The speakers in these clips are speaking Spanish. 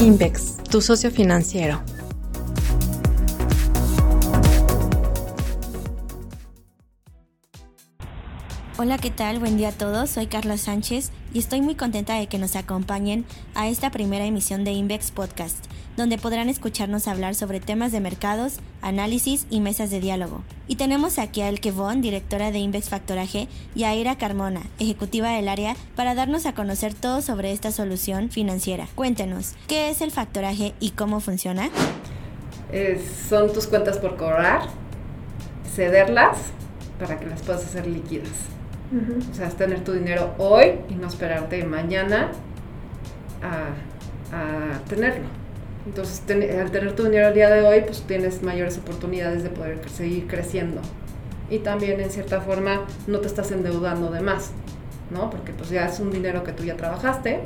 Invex, tu socio financiero. Hola, ¿qué tal? Buen día a todos. Soy Carlos Sánchez y estoy muy contenta de que nos acompañen a esta primera emisión de Invex Podcast, donde podrán escucharnos hablar sobre temas de mercados, análisis y mesas de diálogo. Y tenemos aquí a Elke Von, directora de Invex Factoraje, y a Ira Carmona, ejecutiva del área, para darnos a conocer todo sobre esta solución financiera. Cuéntenos, ¿qué es el factoraje y cómo funciona? son tus cuentas por cobrar, cederlas para que las puedas hacer líquidas. O sea, es tener tu dinero hoy y no esperarte mañana a, tenerlo. Entonces, al tener tu dinero el día de hoy, pues tienes mayores oportunidades de poder seguir creciendo. Y también, en cierta forma, no te estás endeudando de más, ¿no? Porque pues ya es un dinero que tú ya trabajaste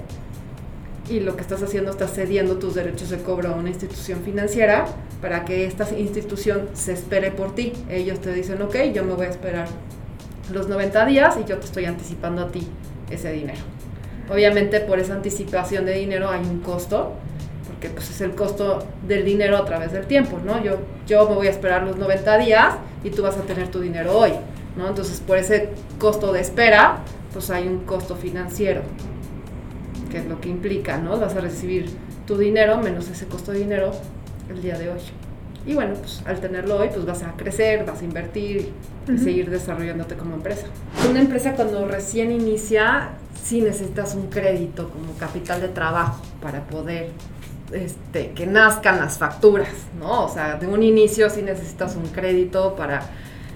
y lo que estás haciendo, estás cediendo tus derechos de cobro a una institución financiera para que esta institución se espere por ti. Ellos te dicen, ok, yo me voy a esperar los 90 días y yo te estoy anticipando a ti ese dinero. Obviamente por esa anticipación de dinero hay un costo, porque pues es el costo del dinero a través del tiempo, ¿no? Yo, yo me voy a esperar los 90 días y tú vas a tener tu dinero hoy, ¿no? Entonces por ese costo de espera, pues hay un costo financiero, que es lo que implica, ¿no? Vas a recibir tu dinero menos ese costo de dinero el día de hoy. Y bueno, pues al tenerlo hoy, pues vas a crecer, vas a invertir y seguir desarrollándote como empresa. Una empresa cuando recién inicia, sí necesitas un crédito como capital de trabajo para poder este, que nazcan las facturas, ¿no? O sea, de un inicio sí necesitas un crédito para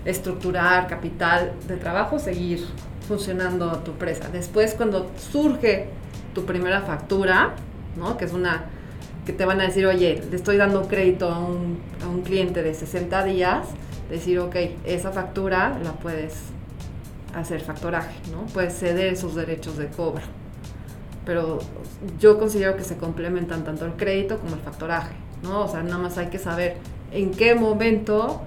estructurar capital de trabajo, seguir funcionando tu empresa. Después, cuando surge tu primera factura, ¿no? Que es una que te van a decir, oye, le estoy dando crédito a un, a un cliente de 60 días, decir, ok, esa factura la puedes hacer factoraje, ¿no? Puedes ceder esos derechos de cobro. Pero yo considero que se complementan tanto el crédito como el factoraje, ¿no? O sea, nada más hay que saber en qué momento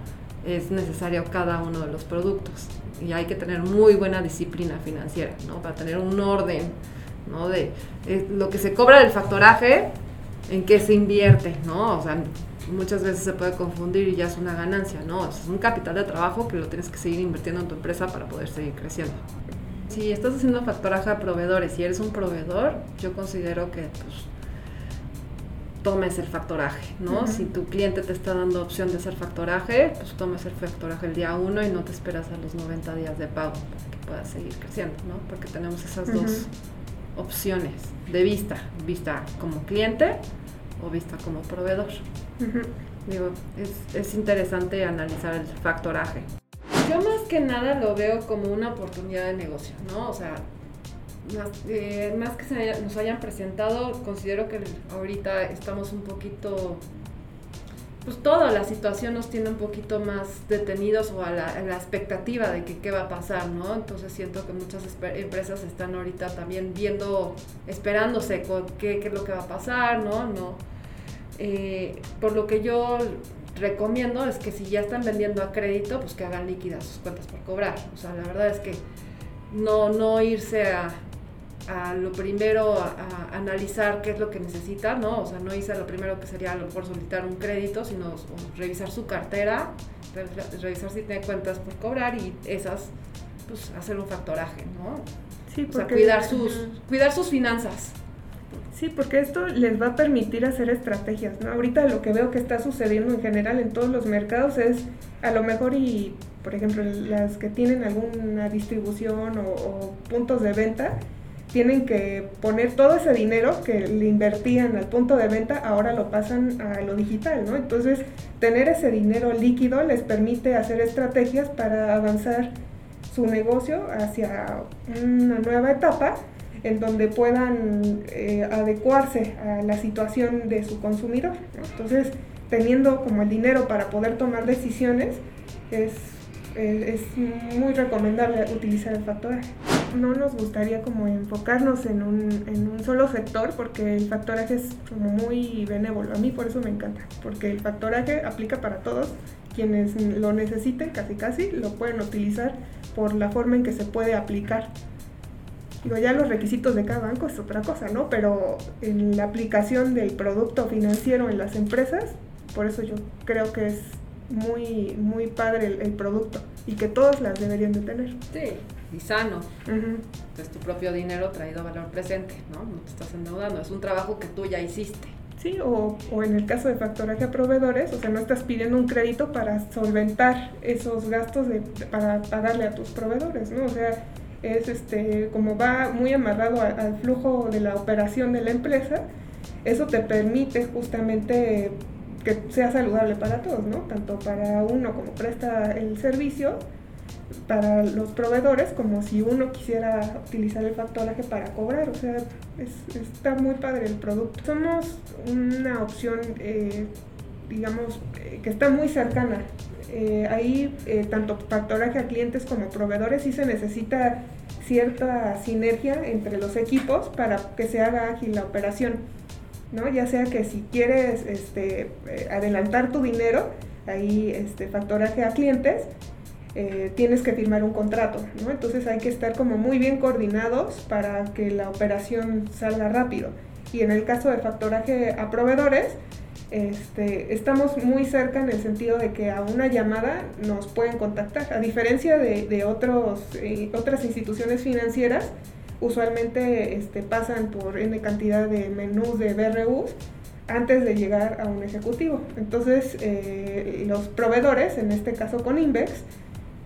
es necesario cada uno de los productos. Y hay que tener muy buena disciplina financiera, ¿no? Para tener un orden, ¿no? De eh, lo que se cobra del factoraje, en qué se invierte, ¿no? O sea, muchas veces se puede confundir y ya es una ganancia, ¿no? Es un capital de trabajo que lo tienes que seguir invirtiendo en tu empresa para poder seguir creciendo. Si estás haciendo factoraje a proveedores y eres un proveedor, yo considero que pues, tomes el factoraje, ¿no? Si tu cliente te está dando opción de hacer factoraje, pues tomes el factoraje el día uno y no te esperas a los 90 días de pago para que puedas seguir creciendo, ¿no? Porque tenemos esas dos opciones de vista, vista como cliente o vista como proveedor. Digo, es, es interesante analizar el factoraje. Yo más que nada lo veo como una oportunidad de negocio, ¿no? O sea, más, eh, más que se nos hayan presentado, considero que ahorita estamos un poquito pues toda la situación nos tiene un poquito más detenidos o a la, expectativa de que qué va a pasar, ¿no? Entonces siento que muchas empresas están ahorita también viendo, esperándose qué, qué es lo que va a pasar, ¿no? no eh, por lo que yo recomiendo es que si ya están vendiendo a crédito, pues que hagan líquidas sus cuentas por cobrar. O sea, la verdad es que no, no irse a, a lo primero a, analizar qué es lo que necesita, ¿no? O sea, no hice lo primero que sería a lo mejor solicitar un crédito, sino revisar su cartera, revisar si tiene cuentas por cobrar y esas, pues hacer un factoraje, ¿no? Sí, porque, o sea, cuidar sus, cuidar sus finanzas. Sí, porque esto les va a permitir hacer estrategias, ¿no? Ahorita lo que veo que está sucediendo en general en todos los mercados es a lo mejor y, por ejemplo, las que tienen alguna distribución o, puntos de venta, tienen que poner todo ese dinero que le invertían al punto de venta, ahora lo pasan a lo digital, ¿no? Entonces, tener ese dinero líquido les permite hacer estrategias para avanzar su negocio hacia una nueva etapa en donde puedan eh, adecuarse a la situación de su consumidor. Entonces, teniendo como el dinero para poder tomar decisiones, es eh, es muy recomendable utilizar el factoraje. No nos gustaría como enfocarnos en un, en un solo sector porque el factoraje es como muy benévolo. A mí por eso me encanta, porque el factoraje aplica para todos. Quienes lo necesiten, casi casi, lo pueden utilizar por la forma en que se puede aplicar. Digo, ya los requisitos de cada banco es otra cosa, ¿no? Pero en la aplicación del producto financiero en las empresas, por eso yo creo que es muy, muy padre el, producto y que todas las deberían de tener. Sí, y sano. Es tu propio dinero traído a valor presente, ¿no? No te estás endeudando, es un trabajo que tú ya hiciste. Sí, o, o en el caso de factoraje a proveedores, o sea, no estás pidiendo un crédito para solventar esos gastos de, para pagarle a tus proveedores, ¿no? O sea, es este, como va muy amarrado al flujo de la operación de la empresa, eso te permite justamente que sea saludable para todos, ¿no? Tanto para uno como presta el servicio, para los proveedores, como si uno quisiera utilizar el factoraje para cobrar. O sea, está muy padre el producto. Somos una opción, eh, digamos, eh, que está muy cercana. Eh, ahí, tanto factoraje a clientes como proveedores, sí se necesita cierta sinergia entre los equipos para que se haga ágil la operación. ¿no? Ya sea que si quieres este, eh, adelantar tu dinero, ahí este, factoraje a clientes, eh, tienes que firmar un contrato, ¿no? Entonces hay que estar como muy bien coordinados para que la operación salga rápido. Y en el caso de factoraje a proveedores, este, estamos muy cerca en el sentido de que a una llamada nos pueden contactar. A diferencia de, otros, eh, otras instituciones financieras, usualmente este, pasan por N cantidad de menús de BRUs antes de llegar a un ejecutivo. Entonces, eh, los proveedores, en este caso con Invex,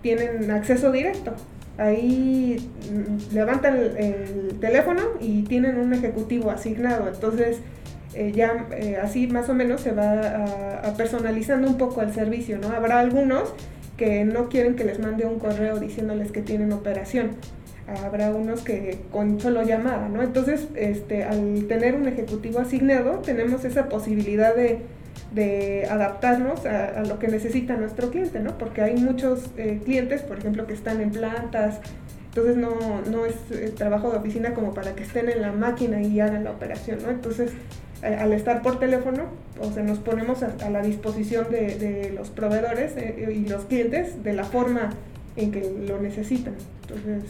tienen acceso directo. Ahí mm, levantan el, teléfono y tienen un ejecutivo asignado. Entonces, eh, ya eh, así más o menos se va a, personalizando un poco el servicio, ¿no? Habrá algunos que no quieren que les mande un correo diciéndoles que tienen operación habrá unos que con solo llamada, ¿no? Entonces, este, al tener un ejecutivo asignado, tenemos esa posibilidad de, adaptarnos a, lo que necesita nuestro cliente, ¿no? Porque hay muchos eh, clientes, por ejemplo, que están en plantas, entonces no, no es eh, trabajo de oficina como para que estén en la máquina y hagan la operación, ¿no? Entonces, al estar por teléfono, o sea, nos ponemos a, la disposición de, los proveedores eh, y los clientes de la forma en que lo necesitan.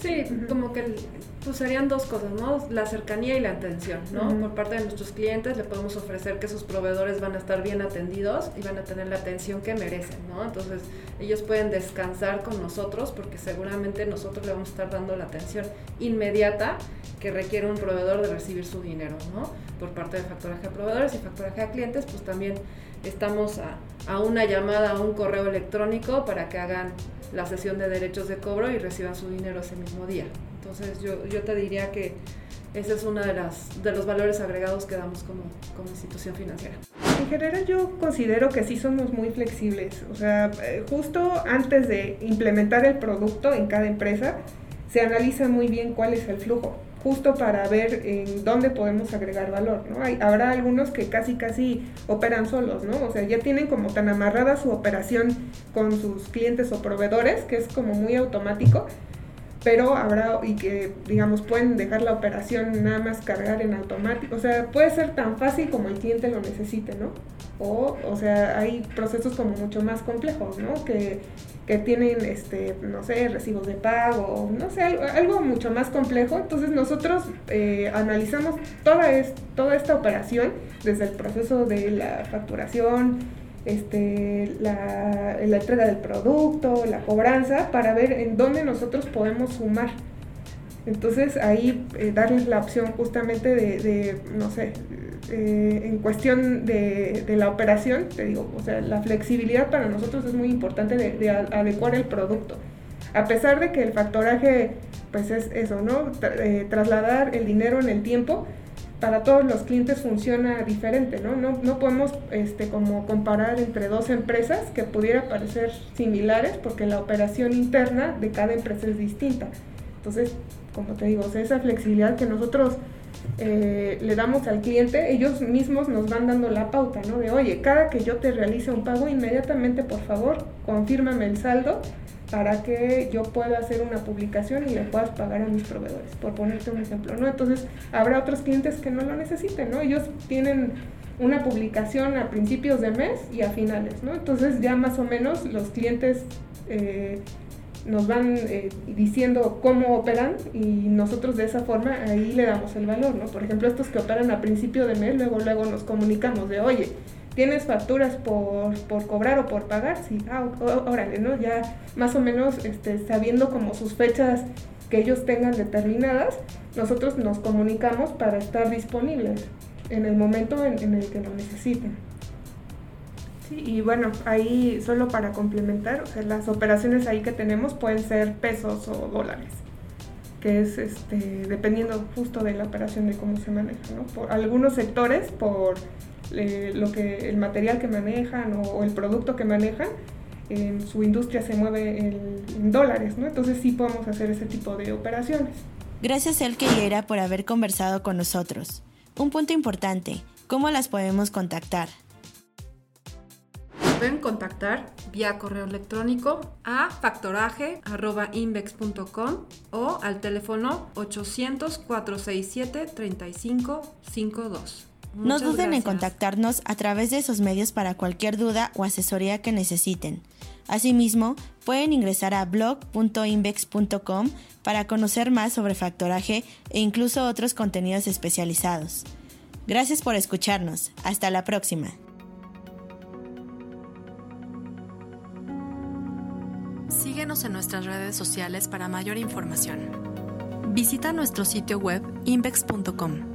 Sí, como que pues serían dos cosas, ¿no? La cercanía y la atención, ¿no? Por parte de nuestros clientes le podemos ofrecer que sus proveedores van a estar bien atendidos y van a tener la atención que merecen, ¿no? Entonces ellos pueden descansar con nosotros porque seguramente nosotros le vamos a estar dando la atención inmediata que requiere un proveedor de recibir su dinero, ¿no? Por parte de factoraje a proveedores y factoraje a clientes, pues también estamos a, a una llamada, a un correo electrónico para que hagan la sesión de derechos de cobro y reciban su dinero ese mismo día. Entonces yo, yo te diría que ese es uno de, las, de los valores agregados que damos como, como institución financiera. En general yo considero que sí somos muy flexibles. O sea, eh, justo antes de implementar el producto en cada empresa, se analiza muy bien cuál es el flujo justo para ver en dónde podemos agregar valor, ¿no? Hay, habrá algunos que casi casi operan solos, ¿no? O sea, ya tienen como tan amarrada su operación con sus clientes o proveedores que es como muy automático, pero habrá y que digamos pueden dejar la operación nada más cargar en automático, o sea, puede ser tan fácil como el cliente lo necesite, ¿no? O, o sea, hay procesos como mucho más complejos, ¿no? Que que tienen, este, no sé, recibos de pago, no sé, algo, mucho más complejo. Entonces nosotros eh, analizamos toda, es, toda esta operación desde el proceso de la facturación, este, la, la entrega del producto, la cobranza, para ver en dónde nosotros podemos sumar. Entonces ahí eh, darles la opción justamente de, de no sé, eh, en cuestión de, la operación, te digo, o sea, la flexibilidad para nosotros es muy importante de, adecuar el producto. A pesar de que el factoraje, pues es eso, ¿no? Eh, trasladar el dinero en el tiempo, para todos los clientes funciona diferente, ¿no? No, no podemos este, como comparar entre dos empresas que pudiera parecer similares porque la operación interna de cada empresa es distinta. Entonces, como te digo, esa flexibilidad que nosotros eh, le damos al cliente, ellos mismos nos van dando la pauta, ¿no? De, oye, cada que yo te realice un pago, inmediatamente, por favor, confírmame el saldo para que yo pueda hacer una publicación y le puedas pagar a mis proveedores, por ponerte un ejemplo, ¿no? Entonces, habrá otros clientes que no lo necesiten, ¿no? Ellos tienen una publicación a principios de mes y a finales, ¿no? Entonces, ya más o menos los clientes... Eh, nos van eh, diciendo cómo operan y nosotros de esa forma ahí le damos el valor, ¿no? Por ejemplo, estos que operan a principio de mes, luego luego nos comunicamos de, oye, ¿tienes facturas por, por cobrar o por pagar? Sí, ah, órale, ¿no? Ya más o menos este, sabiendo como sus fechas que ellos tengan determinadas, nosotros nos comunicamos para estar disponibles en el momento en, el que lo necesiten. Y bueno, ahí solo para complementar, o sea, las operaciones ahí que tenemos pueden ser pesos o dólares, que es este, dependiendo justo de la operación de cómo se maneja, ¿no? Por algunos sectores, por eh, lo que el material que manejan o, el producto que manejan, en su industria se mueve en, dólares, ¿no? Entonces sí podemos hacer ese tipo de operaciones. Gracias Elke y Era por haber conversado con nosotros. Un punto importante, ¿cómo las podemos contactar? pueden contactar vía correo electrónico a factoraje.invex.com o al teléfono 800-467-3552. No duden en contactarnos a través de esos medios para cualquier duda o asesoría que necesiten. Asimismo, pueden ingresar a blog.invex.com para conocer más sobre factoraje e incluso otros contenidos especializados. Gracias por escucharnos. Hasta la próxima. Síguenos en nuestras redes sociales para mayor información. Visita nuestro sitio web invex.com.